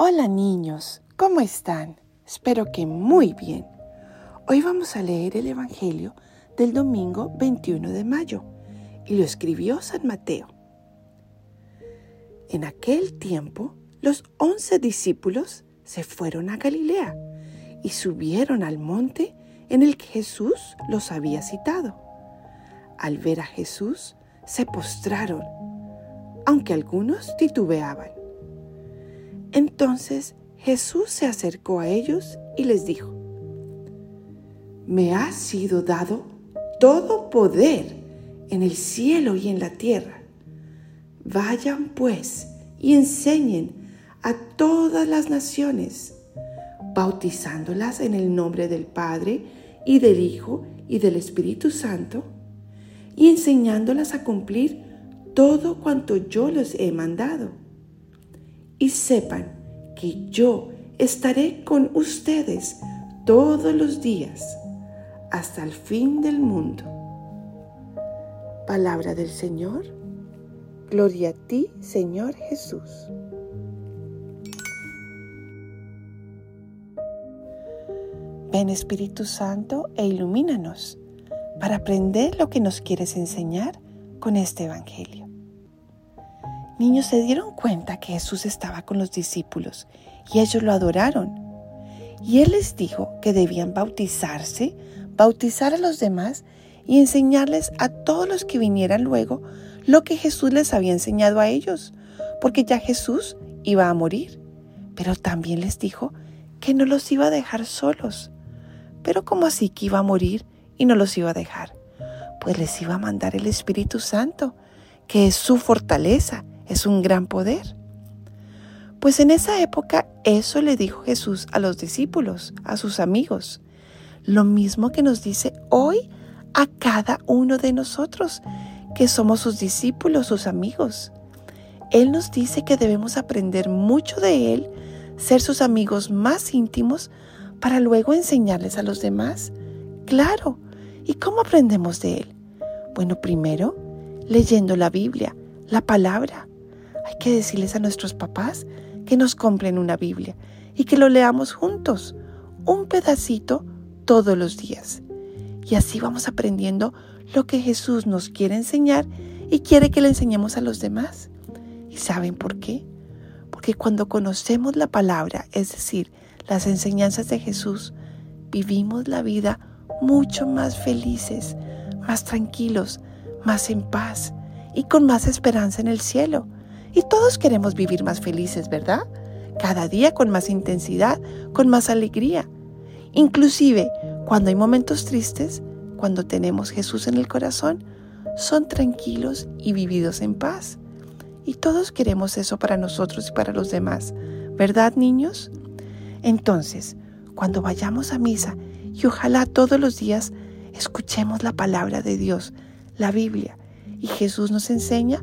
Hola niños, ¿cómo están? Espero que muy bien. Hoy vamos a leer el Evangelio del domingo 21 de mayo y lo escribió San Mateo. En aquel tiempo, los once discípulos se fueron a Galilea y subieron al monte en el que Jesús los había citado. Al ver a Jesús, se postraron, aunque algunos titubeaban. Entonces Jesús se acercó a ellos y les dijo, Me ha sido dado todo poder en el cielo y en la tierra. Vayan pues y enseñen a todas las naciones, bautizándolas en el nombre del Padre y del Hijo y del Espíritu Santo, y enseñándolas a cumplir todo cuanto yo les he mandado y sepan que yo estaré con ustedes todos los días hasta el fin del mundo. Palabra del Señor. Gloria a ti, Señor Jesús. Ven Espíritu Santo e ilumínanos para aprender lo que nos quieres enseñar con este Evangelio niños se dieron cuenta que Jesús estaba con los discípulos y ellos lo adoraron. Y Él les dijo que debían bautizarse, bautizar a los demás y enseñarles a todos los que vinieran luego lo que Jesús les había enseñado a ellos, porque ya Jesús iba a morir. Pero también les dijo que no los iba a dejar solos. Pero ¿cómo así que iba a morir y no los iba a dejar? Pues les iba a mandar el Espíritu Santo, que es su fortaleza es un gran poder. Pues en esa época eso le dijo Jesús a los discípulos, a sus amigos, lo mismo que nos dice hoy a cada uno de nosotros, que somos sus discípulos, sus amigos. Él nos dice que debemos aprender mucho de Él, ser sus amigos más íntimos, para luego enseñarles a los demás. Claro, ¿y cómo aprendemos de Él? Bueno, primero, leyendo la Biblia, la palabra. Hay que decirles a nuestros papás que nos compren una Biblia y que lo leamos juntos, un pedacito todos los días. Y así vamos aprendiendo lo que Jesús nos quiere enseñar y quiere que le enseñemos a los demás. ¿Y saben por qué? Porque cuando conocemos la palabra, es decir, las enseñanzas de Jesús, vivimos la vida mucho más felices, más tranquilos, más en paz y con más esperanza en el cielo. Y todos queremos vivir más felices, ¿verdad? Cada día con más intensidad, con más alegría. Inclusive cuando hay momentos tristes, cuando tenemos Jesús en el corazón, son tranquilos y vividos en paz. Y todos queremos eso para nosotros y para los demás, ¿verdad niños? Entonces, cuando vayamos a misa y ojalá todos los días escuchemos la palabra de Dios, la Biblia, y Jesús nos enseña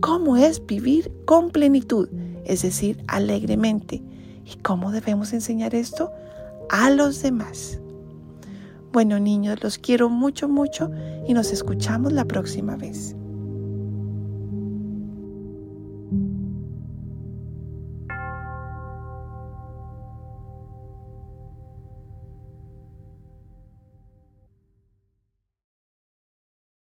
cómo es vivir con plenitud, es decir, alegremente. ¿Y cómo debemos enseñar esto? A los demás. Bueno niños, los quiero mucho, mucho y nos escuchamos la próxima vez.